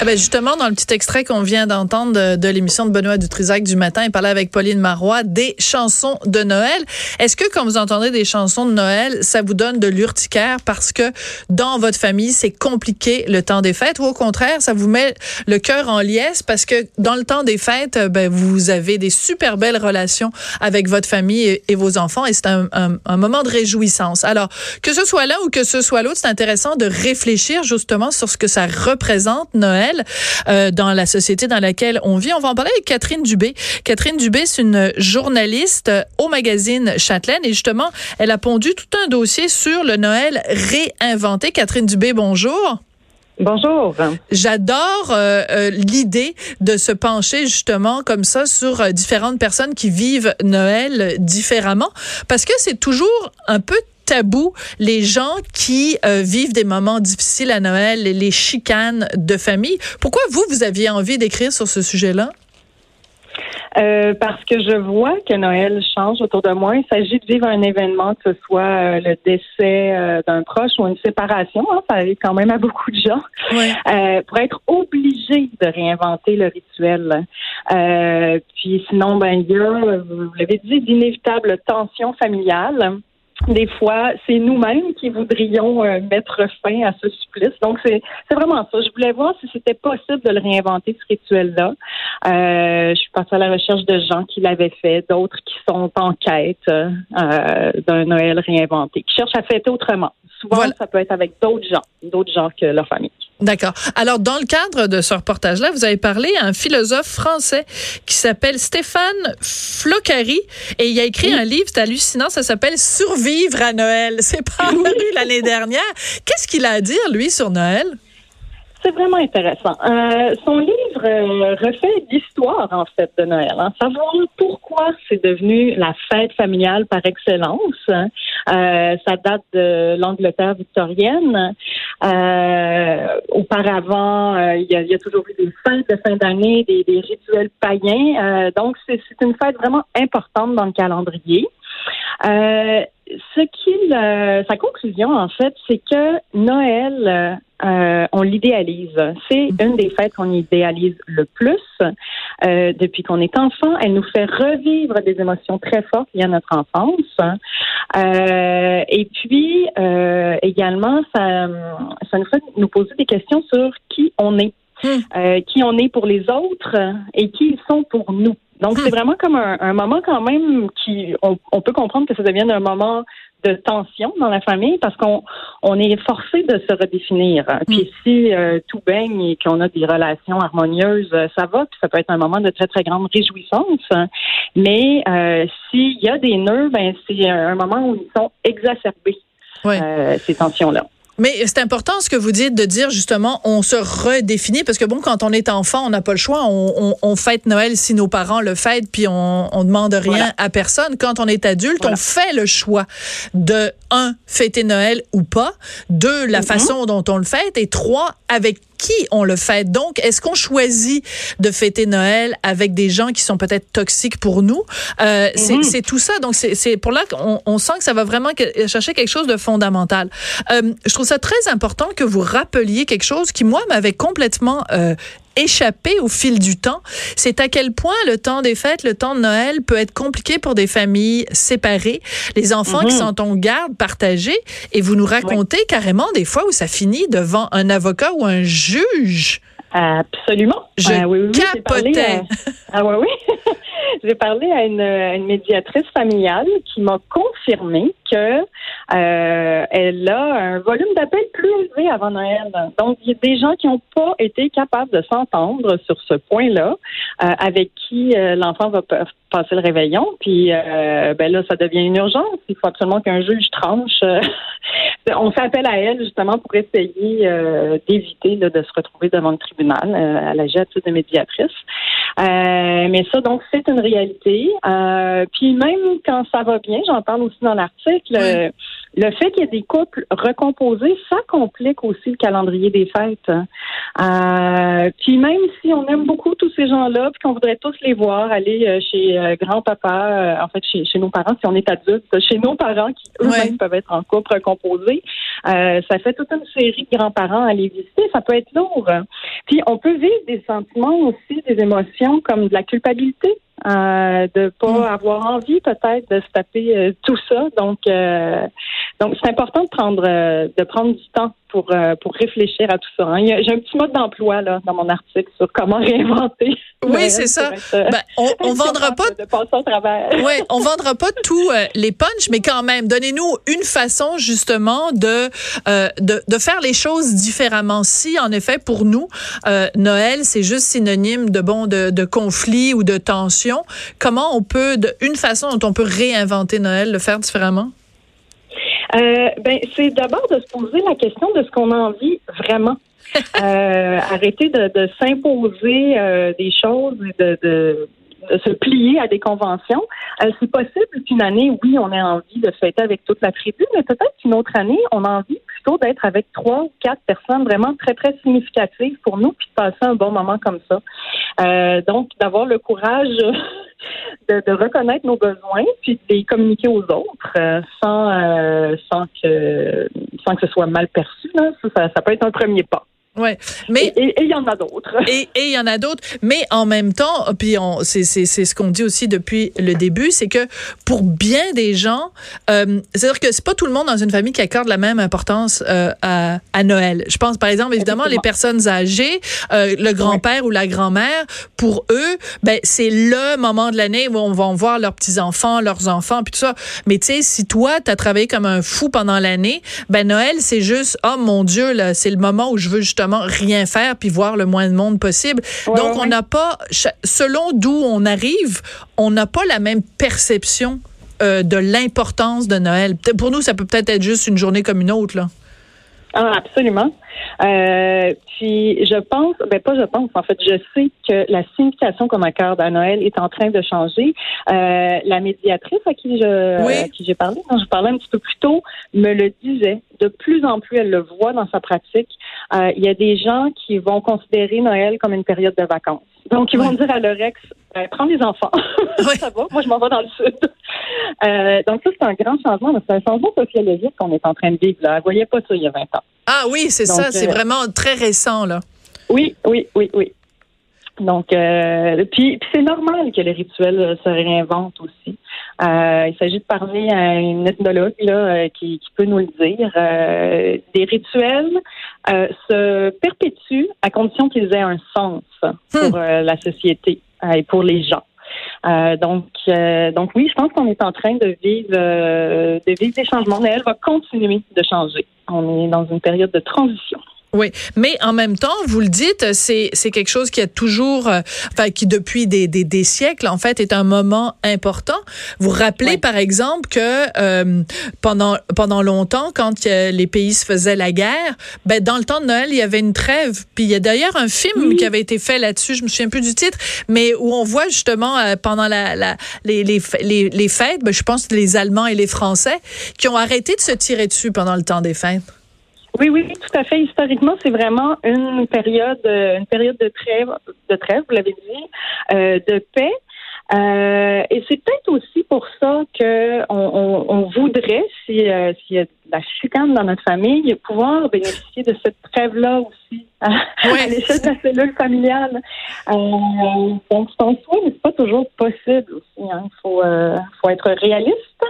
Eh ben justement, dans le petit extrait qu'on vient d'entendre de, l'émission de Benoît Dutrisac du matin, il parlait avec Pauline Marois des chansons de Noël. Est-ce que quand vous entendez des chansons de Noël, ça vous donne de l'urticaire parce que dans votre famille, c'est compliqué le temps des fêtes ou au contraire, ça vous met le cœur en liesse parce que dans le temps des fêtes, ben, vous avez des super belles relations avec votre famille et, vos enfants et c'est un, un, un moment de réjouissance. Alors, que ce soit l'un ou que ce soit l'autre, c'est intéressant de réfléchir justement sur ce que ça représente Noël euh, dans la société dans laquelle on vit. On va en parler avec Catherine Dubé. Catherine Dubé, c'est une journaliste au magazine Châtelaine et justement, elle a pondu tout un dossier sur le Noël réinventé. Catherine Dubé, bonjour. Bonjour. J'adore euh, euh, l'idée de se pencher justement comme ça sur euh, différentes personnes qui vivent Noël différemment parce que c'est toujours un peu tabou les gens qui euh, vivent des moments difficiles à Noël, les chicanes de famille. Pourquoi vous, vous aviez envie d'écrire sur ce sujet-là? Euh, parce que je vois que Noël change autour de moi. Il s'agit de vivre un événement, que ce soit euh, le décès euh, d'un proche ou une séparation. Hein, ça arrive quand même à beaucoup de gens. Ouais. pour être obligé de réinventer le rituel. puis sinon, ben il y a, vous l'avez dit, d'inévitables tensions familiales des fois, c'est nous-mêmes qui voudrions euh, mettre fin à ce supplice. Donc, c'est vraiment ça. Je voulais voir si c'était possible de le réinventer, ce rituel-là. Euh, je suis partie à la recherche de gens qui l'avaient fait, d'autres qui sont en quête euh, d'un Noël réinventé, qui cherchent à fêter autrement. Souvent, Voilà. ça peut être avec d'autres gens, d'autres gens que leur famille. D'accord. Alors, dans le cadre de ce reportage-là, vous avez parlé à un philosophe français qui s'appelle Stéphane Flocari et il a écrit un livre, c'est hallucinant, ça s'appelle Survivre à Noël. C'est paru l'année dernière. Qu'est-ce qu'il a à dire, lui, sur Noël? C'est vraiment intéressant. Euh, son livre euh, refait l'histoire, en fait, de Noël. Hein. Savoir pourquoi c'est devenu la fête familiale par excellence. hein. Euh, ça date de l'Angleterre victorienne. Euh, auparavant, euh, il y, a, toujours eu des fêtes de fin d'année, des, des rituels païens. Donc, c'est une fête vraiment importante dans le calendrier. Euh, ce qu'il, euh, sa conclusion en fait, c'est que Noël, euh, on l'idéalise. C'est une des fêtes qu'on idéalise le plus euh, depuis qu'on est enfant. Elle nous fait revivre des émotions très fortes liées à notre enfance. Et puis également, ça, ça nous fait nous poser des questions sur qui on est. Hmm. Euh, qui on est pour les autres et qui ils sont pour nous. Donc, c'est vraiment comme un, un moment quand même qui, on, on peut comprendre que ça devienne un moment de tension dans la famille parce qu'on on est forcé de se redéfinir. Puis si euh, tout baigne et qu'on a des relations harmonieuses, euh, ça va, puis ça peut être un moment de très très grande réjouissance. Mais euh, s'il y a des nœuds, ben c'est un moment où ils sont exacerbés Ouais. euh, ces tensions-là. Mais c'est important ce que vous dites de dire justement on se redéfinit parce que bon quand on est enfant on n'a pas le choix on, on, on fête Noël si nos parents le fêtent puis on, on demande rien Voilà. à personne quand on est adulte Voilà. on fait le choix de un fêter Noël ou pas deux la Mhm. façon dont on le fête et trois avec qui on le fête? Donc est-ce qu'on choisit de fêter Noël avec des gens qui sont peut-être toxiques pour nous? Euh, c'est Mhm. c'est tout ça. Donc c'est c'est pour là qu'on on sent que ça va vraiment que- chercher quelque chose de fondamental. Euh, je trouve ça très important que vous rappeliez quelque chose qui, moi, m'avait complètement euh, échappé au fil du temps. C'est à quel point le temps des fêtes, le temps de Noël peut être compliqué pour des familles séparées, les enfants qui Mhm. sont en garde partagée. Et vous nous racontez carrément des fois où ça finit devant un avocat ou un juge. Absolument. Je Ah oui, oui, capotais. à- Ah oui, oui. j'ai parlé à une, à une médiatrice familiale qui m'a confirmé que euh, elle a un volume d'appel plus élevé avant Noël. Donc, il y a des gens qui n'ont pas été capables de s'entendre sur ce point-là, euh, avec qui euh, l'enfant va pa- passer le réveillon. Puis, euh, ben là, ça devient une urgence. Il faut absolument qu'un juge tranche. euh, on appel à elle justement pour essayer d'éviter de se retrouver devant le tribunal euh, à la titre de médiatrice. Euh, mais ça, donc, c'est une réalité. Euh, puis même quand ça va bien, j'en parle aussi dans l'article, euh, le fait qu'il y ait des couples recomposés, ça complique aussi le calendrier des fêtes. Euh, puis même si on aime beaucoup tous ces gens-là, puis qu'on voudrait tous les voir aller euh, chez euh, grand-papa, euh, en fait chez, chez nos parents, si on est adulte, chez nos parents qui eux-mêmes Ouais. peuvent être en couple recomposé, euh, ça fait toute une série de grands-parents à les visiter. Ça peut être lourd. Puis on peut vivre des sentiments aussi, des émotions comme de la culpabilité, euh, de pas mm. avoir envie peut-être de se taper euh, tout ça. Donc, euh, donc c'est important de prendre de prendre du temps pour pour réfléchir à tout ça. Hein. J'ai un petit mode d'emploi là dans mon article sur comment réinventer. Oui, c'est ça. Ben, on, on vendra pas de passer au travers. Ouais, on vendra pas tous les punchs, mais quand même, donnez-nous une façon justement de, de de faire les choses différemment. Si en effet pour nous Noël c'est juste synonyme de bon de, de conflit ou de tension Comment on peut, de, une façon dont on peut réinventer Noël, le faire différemment? Euh, ben, c'est d'abord de se poser la question de ce qu'on a envie vraiment. Euh, arrêter de, s'imposer euh, des choses, de, de, se plier à des conventions. c'est possible qu'une année, oui, on ait envie de fêter avec toute la tribu, mais peut-être qu'une autre année, on a envie plutôt d'être avec trois ou quatre personnes vraiment très, très significatives pour nous, puis de passer un bon moment comme ça. Euh, donc, d'avoir le courage de, reconnaître nos besoins, puis de les communiquer aux autres euh, sans, euh, sans, que, sans que ce soit mal perçu. ça, ça peut être un premier pas. Ouais, mais et il y en a d'autres. Et il y en a d'autres, mais en même temps, puis on, c'est c'est c'est ce qu'on dit aussi depuis le début, c'est que pour bien des gens, euh, c'est-à-dire que c'est pas tout le monde dans une famille qui accorde la même importance euh, à, à Noël. Je pense par exemple évidemment les personnes âgées, euh, le grand-père ou la grand-mère, pour eux, ben c'est le moment de l'année où on va voir leurs petits enfants, leurs enfants, puis tout ça. Mais tu sais, si toi tu as travaillé comme un fou pendant l'année, ben Noël c'est juste oh mon Dieu là, c'est le moment où je veux justement rien faire puis voir le moins de monde possible. Donc, on n'a pas, selon d'où on arrive, on n'a pas la même perception euh, de l'importance de Noël. Pour nous, ça peut peut-être être juste une journée comme une autre, là. Ah, absolument. Euh, puis je pense, ben pas je pense, en fait, je sais que la signification qu'on accorde à Noël est en train de changer. Euh, la médiatrice à qui je qui j'ai parlé, quand je parlais un petit peu plus tôt, me le disait. De plus en plus, elle le voit dans sa pratique. Euh, il y a des gens qui vont considérer Noël comme une période de vacances. Donc, ils vont dire à leur ex, ben, prends les enfants. ça va, moi, je m'en vais dans le sud. Euh, donc, ça, c'est un grand changement. C'est un changement sociologique qu'on est en train de vivre. Là. Vous voyez pas ça il y a 20 ans. Ah oui, c'est ça. C'est euh, vraiment très récent, là. Oui, oui, oui, oui. Donc, euh, puis, c'est normal que les rituels se réinventent aussi. Euh, il s'agit de parler à une ethnologue là, qui, qui peut nous le dire. des rituels se perpétuent à condition qu'ils aient un sens pour hmm. la société et pour les gens. donc, donc oui, je pense qu'on est en train de vivre, de vivre des changements, mais elle va continuer de changer. On est dans une période de transition. Oui, mais en même temps, vous le dites, c'est c'est quelque chose qui a toujours, euh, enfin qui depuis des, des, des, siècles en fait est un moment important. Vous rappelez par exemple que euh, pendant pendant longtemps, quand les pays se faisaient la guerre, ben dans le temps de Noël, il y avait une trêve. Puis il y a d'ailleurs un film qui avait été fait là-dessus. Je me souviens plus du titre, mais où on voit justement euh, pendant la, la les, les, les, les fêtes, ben, je pense les Allemands et les Français qui ont arrêté de se tirer dessus pendant le temps des fêtes. Oui, oui, tout à fait. Historiquement, c'est vraiment une période, euh, une période de trêve, de trêve, vous l'avez dit, euh, de paix. Euh, et c'est peut-être aussi pour ça que on, on, voudrait, si euh, s'il y a de la chicane dans notre famille, pouvoir bénéficier de cette trêve-là aussi à, l'échelle de la cellule familiale. Euh, donc c'est en soi, mais c'est pas toujours possible aussi. Hein. Il faut, faut être réaliste.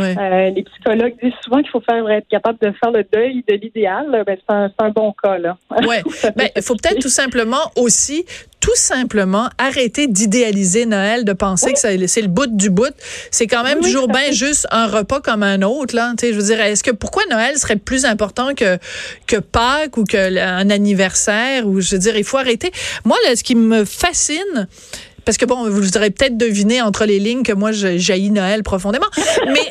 Euh, les psychologues disent souvent qu'il faut faire être capable de faire le deuil de l'idéal. Ben, c'est un, bon cas. Là. Ouais. ben, il faut peut-être tout simplement aussi tout simplement arrêter d'idéaliser Noël, de penser que c'est le bout du bout. C'est quand même toujours bien juste un repas comme un autre. Là. je veux dire, est-ce que pourquoi Noël serait plus important que, que Pâques ou qu'un anniversaire? Ou je veux dire, il faut arrêter. Moi, là, ce qui me fascine, parce que bon, vous aurez peut-être deviné entre les lignes que moi, je jaillis Noël profondément. Mais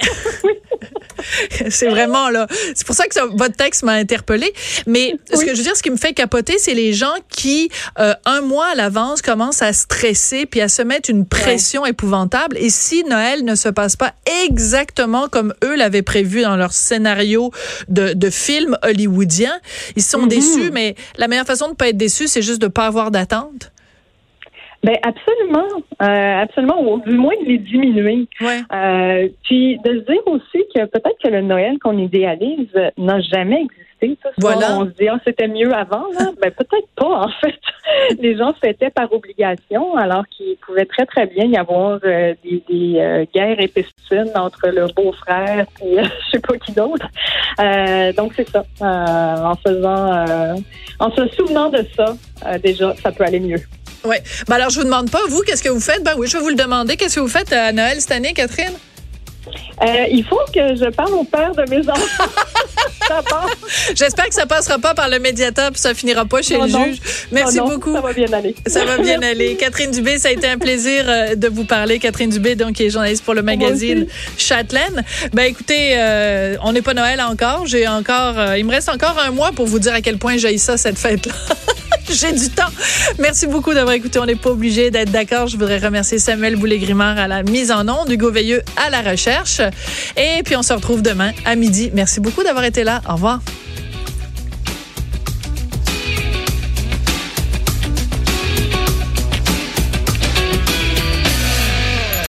c'est vraiment là. C'est pour ça que votre texte m'a interpellé. Mais ce que je veux dire, ce qui me fait capoter, c'est les gens qui, euh, un mois à l'avance, commencent à stresser puis à se mettre une pression épouvantable. Et si Noël ne se passe pas exactement comme eux l'avaient prévu dans leur scénario de, de film hollywoodien, ils sont mm-hmm. déçus. Mais la meilleure façon de ne pas être déçu, c'est juste de ne pas avoir d'attente. Ben absolument, euh, absolument, ou du moins de les diminuer. Euh, puis de se dire aussi que peut-être que le Noël qu'on idéalise n'a jamais existé. Ça, voilà. On se dit ah, c'était mieux avant, là. ben peut-être pas en fait. les gens fêtaient par obligation, alors qu'il pouvait très, très bien y avoir euh, des, des euh, guerres intestines entre le beau-frère et je sais pas qui d'autre. donc, c'est ça. en faisant, en se souvenant de ça, déjà, ça peut aller mieux. Oui. Ben alors, je vous demande pas, vous, qu'est-ce que vous faites? Ben oui, je vais vous le demander. Qu'est-ce que vous faites à Noël cette année, Catherine? Euh, il faut que je parle au père de mes enfants. J'espère que ça passera pas par le médiateur puis ça finira pas chez le juge. Merci beaucoup. Ça va bien aller. Ça va bien aller. Catherine Dubé, ça a été un plaisir euh, de vous parler. Catherine Dubé, donc, qui est journaliste pour le magazine Châtelaine. Ben, écoutez, euh, on n'est pas Noël encore. J'ai encore, il me reste encore un mois pour vous dire à quel point j'ai ça, cette fête-là. J'ai du temps. Merci beaucoup d'avoir écouté. On n'est pas obligé d'être d'accord. Je voudrais remercier Samuel Boulay-Grimard à la mise en onde, Hugo Veilleux à la recherche. Et puis, on se retrouve demain à midi. Merci beaucoup d'avoir été là. Au revoir.